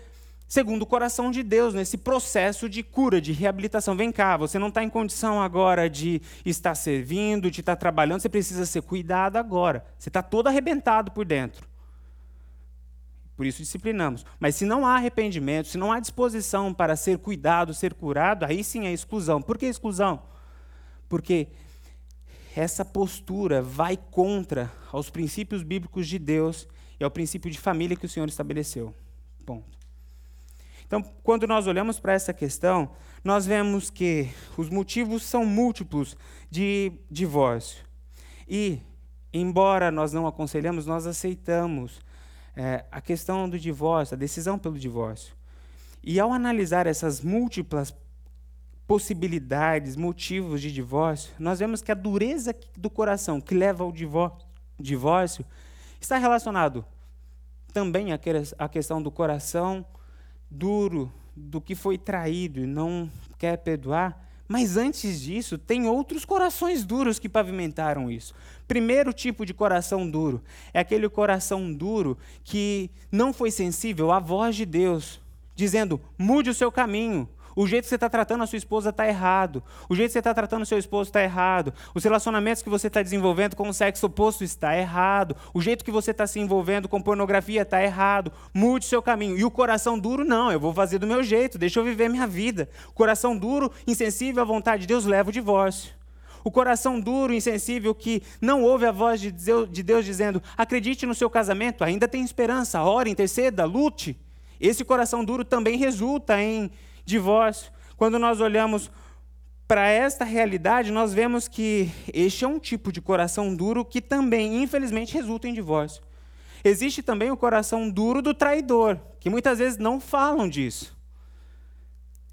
segundo o coração de Deus, nesse processo de cura, de reabilitação. Vem cá, você não está em condição agora de estar servindo, de estar trabalhando, você precisa ser cuidado agora. Você está todo arrebentado por dentro. Por isso disciplinamos. Mas se não há arrependimento, se não há disposição para ser cuidado, ser curado, aí sim é exclusão. Por que exclusão? Porque essa postura vai contra aos princípios bíblicos de Deus e ao princípio de família que o Senhor estabeleceu. Ponto. Então, quando nós olhamos para essa questão, nós vemos que os motivos são múltiplos de divórcio. E, embora nós não aconselhamos, nós aceitamos é, a questão do divórcio, a decisão pelo divórcio. E ao analisar essas múltiplas possibilidades, motivos de divórcio, nós vemos que a dureza do coração que leva ao divórcio está relacionado também à questão do coração duro do que foi traído e não quer perdoar. Mas antes disso, tem outros corações duros que pavimentaram isso. Primeiro tipo de coração duro é aquele coração duro que não foi sensível à voz de Deus, dizendo: mude o seu caminho, o jeito que você está tratando a sua esposa está errado. O jeito que você está tratando o seu esposo está errado. Os relacionamentos que você está desenvolvendo com o sexo oposto está errado. O jeito que você está se envolvendo com pornografia está errado. Mude seu caminho. E o coração duro, não, eu vou fazer do meu jeito, deixa eu viver minha vida. Coração duro, insensível à vontade de Deus, leva o divórcio. O coração duro, insensível, que não ouve a voz de Deus, de Deus dizendo: acredite no seu casamento, ainda tem esperança, ore, interceda, lute. Esse coração duro também resulta em divórcio. Quando nós olhamos para esta realidade, nós vemos que este é um tipo de coração duro que também, infelizmente, resulta em divórcio. Existe também o coração duro do traidor, que muitas vezes não falam disso.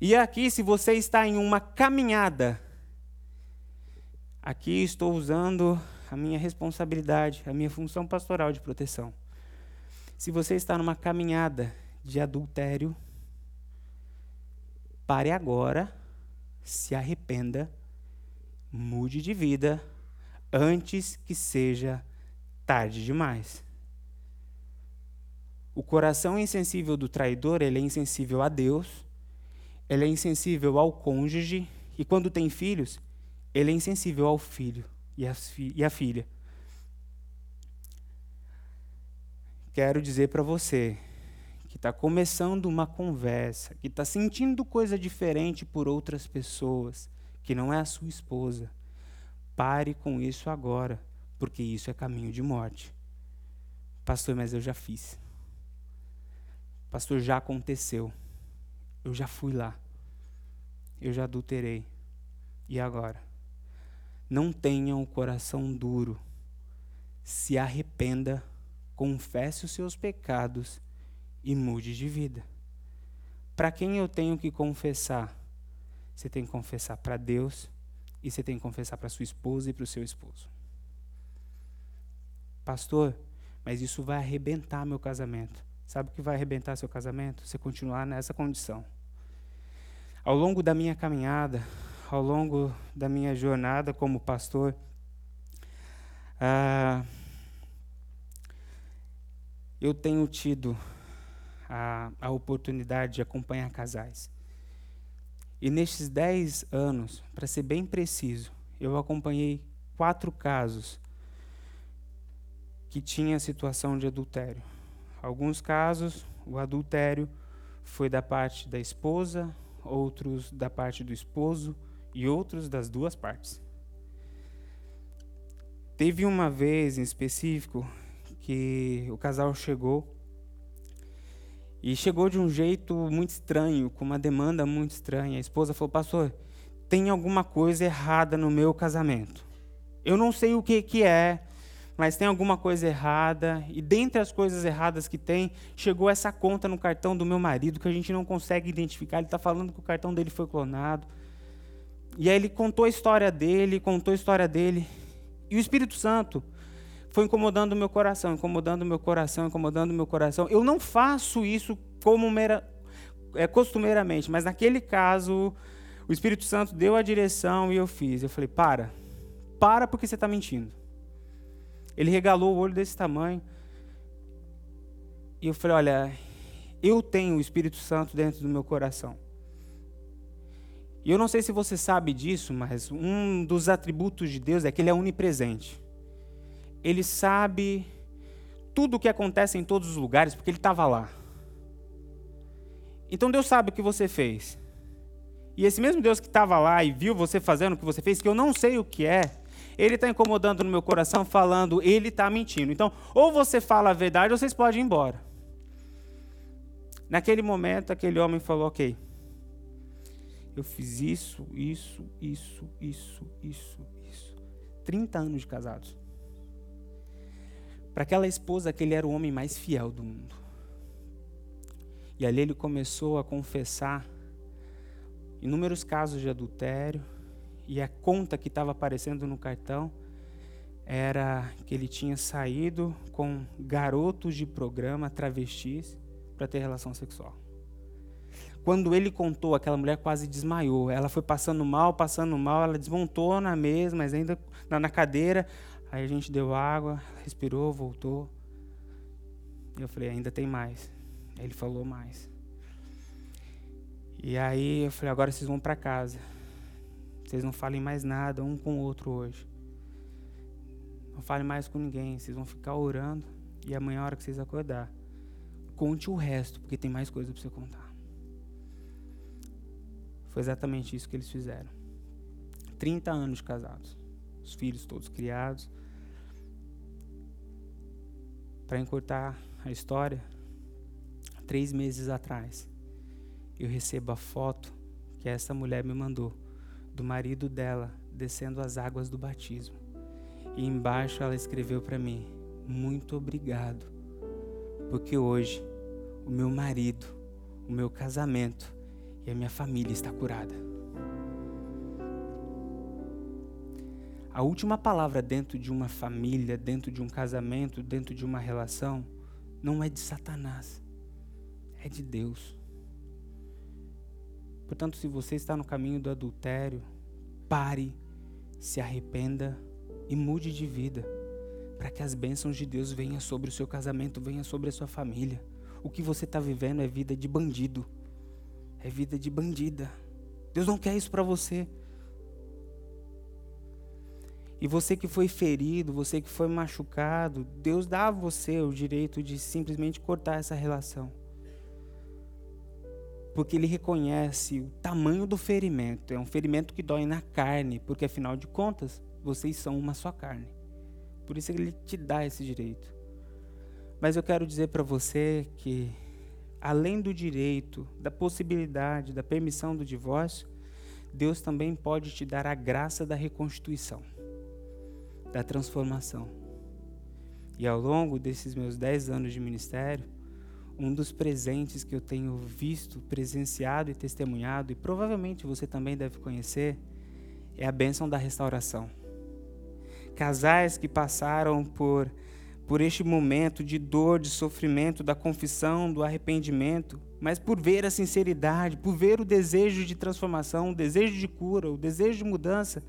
E aqui, se você está em uma caminhada, aqui estou usando a minha responsabilidade, a minha função pastoral de proteção. Se você está numa caminhada de adultério, pare agora, se arrependa, mude de vida antes que seja tarde demais. O coração insensível do traidor, ele é insensível a Deus, ele é insensível ao cônjuge, e quando tem filhos, ele é insensível ao filho e, fi e a filha. Quero dizer para você está começando uma conversa, que está sentindo coisa diferente por outras pessoas, que não é a sua esposa, pare com isso agora, porque isso é caminho de morte. Pastor, mas eu já fiz. Pastor, já aconteceu. Eu já fui lá. Eu já adulterei. E agora? Não tenha o coração duro. Se arrependa, confesse os seus pecados e mude de vida. Para quem eu tenho que confessar? Você tem que confessar para Deus e você tem que confessar para sua esposa e para o seu esposo. Pastor, mas isso vai arrebentar meu casamento. Sabe o que vai arrebentar seu casamento? Você continuar nessa condição. Ao longo da minha caminhada, ao longo da minha jornada como pastor, ah, eu tenho tido a, a oportunidade de acompanhar casais. E nestes dez anos, para ser bem preciso, eu acompanhei quatro casos que tinham situação de adultério. Alguns casos, o adultério foi da parte da esposa, outros da parte do esposo e outros das duas partes. Teve uma vez em específico que o casal chegou e chegou de um jeito muito estranho, com uma demanda muito estranha. A esposa falou: Pastor, tem alguma coisa errada no meu casamento. Eu não sei o que, que é, mas tem alguma coisa errada. E dentre as coisas erradas que tem, chegou essa conta no cartão do meu marido que a gente não consegue identificar. Ele está falando que o cartão dele foi clonado. E aí ele contou a história dele, contou a história dele. E o Espírito Santo foi incomodando o meu coração, incomodando o meu coração, incomodando o meu coração. Eu não faço isso como mera, é, costumeiramente, mas naquele caso, o Espírito Santo deu a direção e eu fiz. Eu falei: para, para porque você está mentindo. Ele regalou o olho desse tamanho. E eu falei: olha, eu tenho o Espírito Santo dentro do meu coração. E eu não sei se você sabe disso, mas um dos atributos de Deus é que Ele é onipresente ele sabe tudo o que acontece em todos os lugares, porque ele estava lá. Então Deus sabe o que você fez. E esse mesmo Deus que estava lá e viu você fazendo o que você fez, que eu não sei o que é, ele está incomodando no meu coração, falando, ele está mentindo. Então, ou você fala a verdade, ou vocês podem ir embora. Naquele momento, aquele homem falou: Ok, eu fiz isso, isso, isso, isso, isso, isso. 30 anos de casados para aquela esposa que ele era o homem mais fiel do mundo. E ali ele começou a confessar inúmeros casos de adultério, e a conta que estava aparecendo no cartão era que ele tinha saído com garotos de programa, travestis, para ter relação sexual. Quando ele contou, aquela mulher quase desmaiou. Ela foi passando mal, passando mal, ela desmontou na mesa, mas ainda na cadeira. Aí a gente deu água, respirou, voltou. Eu falei, ainda tem mais. Ele falou mais. E aí eu falei, agora vocês vão para casa. Vocês não falem mais nada um com o outro hoje. Não falem mais com ninguém. Vocês vão ficar orando. E amanhã, a hora que vocês acordar, conte o resto, porque tem mais coisa para você contar. Foi exatamente isso que eles fizeram. 30 anos casados. os filhos todos criados. Para encurtar a história, três meses atrás, eu recebo a foto que essa mulher me mandou do marido dela descendo as águas do batismo. E embaixo ela escreveu para mim: Muito obrigado, porque hoje o meu marido, o meu casamento e a minha família está curada. A última palavra dentro de uma família, dentro de um casamento, dentro de uma relação, não é de Satanás, é de Deus. Portanto, se você está no caminho do adultério, pare, se arrependa e mude de vida, para que as bênçãos de Deus venham sobre o seu casamento, venham sobre a sua família. O que você está vivendo é vida de bandido, é vida de bandida. Deus não quer isso para você. E você que foi ferido, você que foi machucado, Deus dá a você o direito de simplesmente cortar essa relação. Porque Ele reconhece o tamanho do ferimento. É um ferimento que dói na carne, porque afinal de contas, vocês são uma só carne. Por isso Ele te dá esse direito. Mas eu quero dizer para você que, além do direito, da possibilidade, da permissão do divórcio, Deus também pode te dar a graça da reconstituição da transformação. E ao longo desses meus dez anos de ministério, um dos presentes que eu tenho visto, presenciado e testemunhado, e provavelmente você também deve conhecer, é a bênção da restauração. Casais que passaram por, por este momento de dor, de sofrimento, da confissão, do arrependimento, mas por ver a sinceridade, por ver o desejo de transformação, o desejo de cura, o desejo de mudança,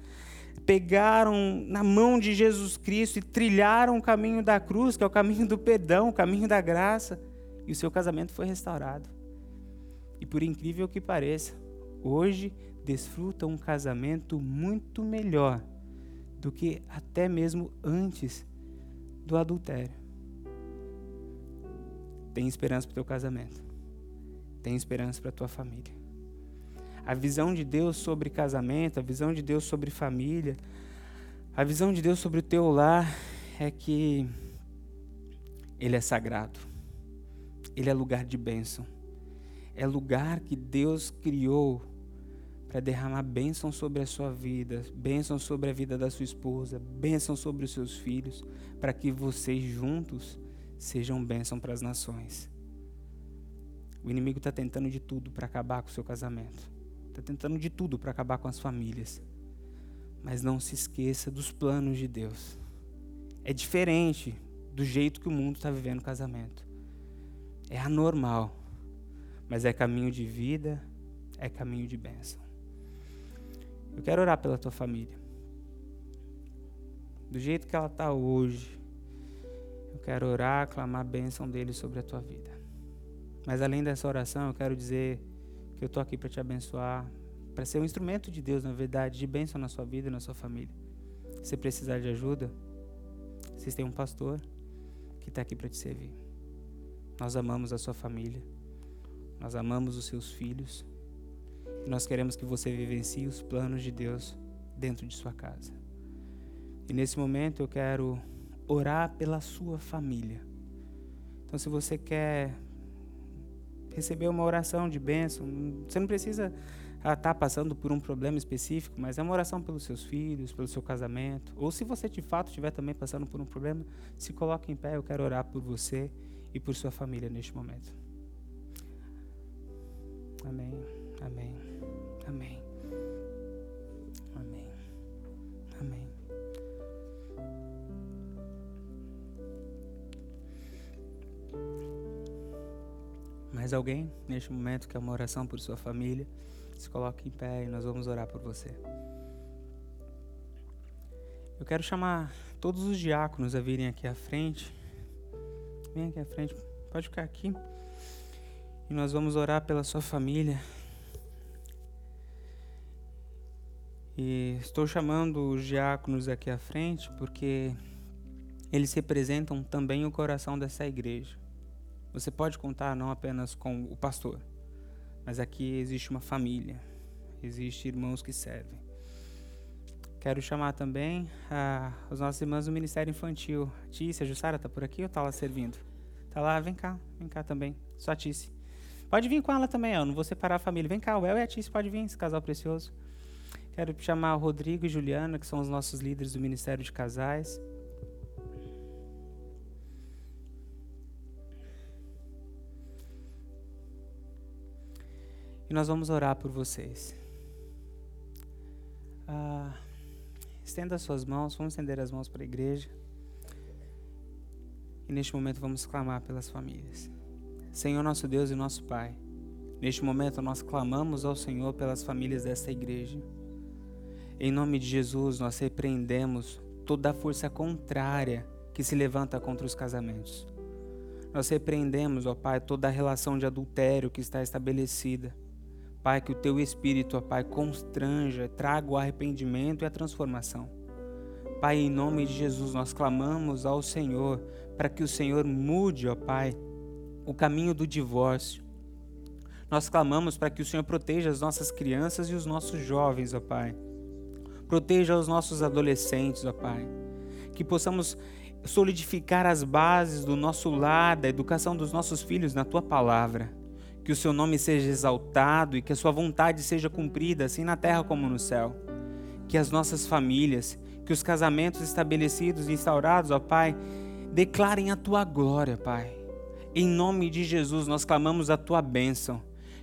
pegaram na mão de Jesus Cristo e trilharam o caminho da cruz, que é o caminho do perdão, o caminho da graça, e o seu casamento foi restaurado. E por incrível que pareça, hoje desfrutam um casamento muito melhor do que até mesmo antes do adultério. Tem esperança para o teu casamento. Tem esperança para a tua família a visão de Deus sobre casamento, a visão de Deus sobre família, a visão de Deus sobre o teu lar é que ele é sagrado. Ele é lugar de bênção. É lugar que Deus criou para derramar bênção sobre a sua vida, bênção sobre a vida da sua esposa, bênção sobre os seus filhos, para que vocês juntos sejam bênção para as nações. O inimigo está tentando de tudo para acabar com o seu casamento. Está tentando de tudo para acabar com as famílias. Mas não se esqueça dos planos de Deus. É diferente do jeito que o mundo está vivendo o casamento. É anormal. Mas é caminho de vida, é caminho de bênção. Eu quero orar pela tua família. Do jeito que ela está hoje, eu quero orar, clamar a bênção dele sobre a tua vida. Mas além dessa oração, eu quero dizer que eu estou aqui para te abençoar, para ser um instrumento de Deus, na verdade, de bênção na sua vida na sua família. Se precisar de ajuda, vocês têm um pastor que está aqui para te servir. Nós amamos a sua família, nós amamos os seus filhos e nós queremos que você vivencie os planos de Deus dentro de sua casa. E nesse momento eu quero orar pela sua família. Então, se você quer receber uma oração de bênção. Você não precisa estar tá passando por um problema específico, mas é uma oração pelos seus filhos, pelo seu casamento. Ou se você de fato estiver também passando por um problema, se coloque em pé. Eu quero orar por você e por sua família neste momento. Amém. Amém. Amém. Amém. Amém. Mais alguém neste momento que é uma oração por sua família? Se coloque em pé e nós vamos orar por você. Eu quero chamar todos os diáconos a virem aqui à frente. Vem aqui à frente, pode ficar aqui. E nós vamos orar pela sua família. E estou chamando os diáconos aqui à frente porque eles representam também o coração dessa igreja. Você pode contar não apenas com o pastor, mas aqui existe uma família, existe irmãos que servem. Quero chamar também ah, os nossos irmãos do Ministério Infantil. Tícia, Jussara, tá por aqui ou tá lá servindo? Tá lá, vem cá, vem cá também. Só a Tícia. Pode vir com ela também, ó. Não vou separar a família. Vem cá, o El e a Tícia pode vir, esse casal precioso. Quero chamar o Rodrigo e Juliana, que são os nossos líderes do Ministério de Casais. E nós vamos orar por vocês. Ah, estenda as suas mãos, vamos estender as mãos para a igreja. E neste momento vamos clamar pelas famílias. Senhor nosso Deus e nosso Pai, neste momento nós clamamos ao Senhor pelas famílias desta igreja. Em nome de Jesus, nós repreendemos toda a força contrária que se levanta contra os casamentos. Nós repreendemos, ó Pai, toda a relação de adultério que está estabelecida. Pai, que o teu espírito, ó Pai, constranja, traga o arrependimento e a transformação. Pai, em nome de Jesus, nós clamamos ao Senhor para que o Senhor mude, ó Pai, o caminho do divórcio. Nós clamamos para que o Senhor proteja as nossas crianças e os nossos jovens, ó Pai. Proteja os nossos adolescentes, ó Pai. Que possamos solidificar as bases do nosso lar, da educação dos nossos filhos na tua palavra que o seu nome seja exaltado e que a sua vontade seja cumprida, assim na terra como no céu. Que as nossas famílias, que os casamentos estabelecidos e instaurados, ó Pai, declarem a tua glória, Pai. Em nome de Jesus, nós clamamos a tua bênção.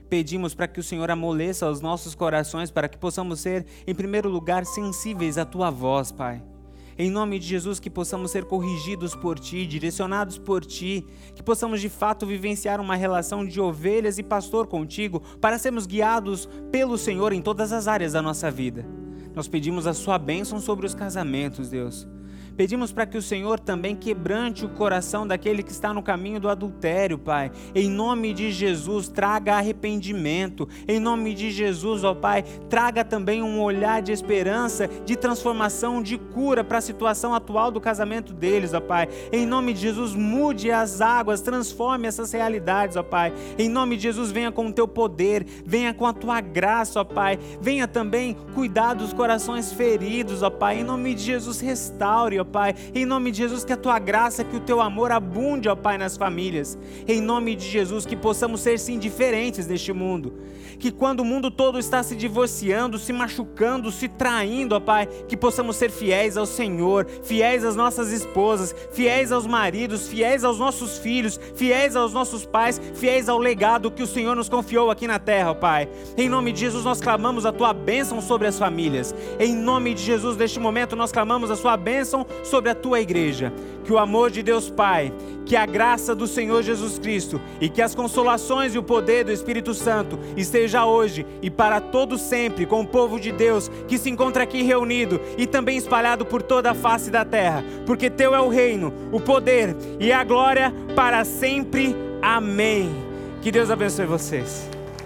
Pedimos para que o Senhor amoleça os nossos corações, para que possamos ser, em primeiro lugar, sensíveis à tua voz, Pai em nome de Jesus, que possamos ser corrigidos por Ti, direcionados por Ti, que possamos de fato vivenciar uma relação de ovelhas e pastor contigo, para sermos guiados pelo Senhor em todas as áreas da nossa vida. Nós pedimos a Sua bênção sobre os casamentos, Deus. Pedimos para que o Senhor também quebrante o coração daquele que está no caminho do adultério, Pai. Em nome de Jesus, traga arrependimento. Em nome de Jesus, ó Pai, traga também um olhar de esperança, de transformação, de cura para a situação atual do casamento deles, ó Pai. Em nome de Jesus, mude as águas, transforme essas realidades, ó Pai. Em nome de Jesus, venha com o teu poder, venha com a tua graça, ó Pai. Venha também cuidar dos corações feridos, ó Pai. Em nome de Jesus, restaure, ó Pai. Em nome de Jesus, que a tua graça, que o teu amor abunde, ó Pai, nas famílias. Em nome de Jesus, que possamos ser sim diferentes neste mundo. Que quando o mundo todo está se divorciando, se machucando, se traindo, ó Pai, que possamos ser fiéis ao Senhor, fiéis às nossas esposas, fiéis aos maridos, fiéis aos nossos filhos, fiéis aos nossos pais, fiéis ao legado que o Senhor nos confiou aqui na terra, ó Pai. Em nome de Jesus, nós clamamos a tua bênção sobre as famílias. Em nome de Jesus, neste momento, nós clamamos a sua bênção sobre a tua igreja. Que o amor de Deus Pai, que a graça do Senhor Jesus Cristo e que as consolações e o poder do Espírito Santo esteja hoje e para todo sempre com o povo de Deus que se encontra aqui reunido e também espalhado por toda a face da terra, porque teu é o reino, o poder e a glória para sempre. Amém. Que Deus abençoe vocês.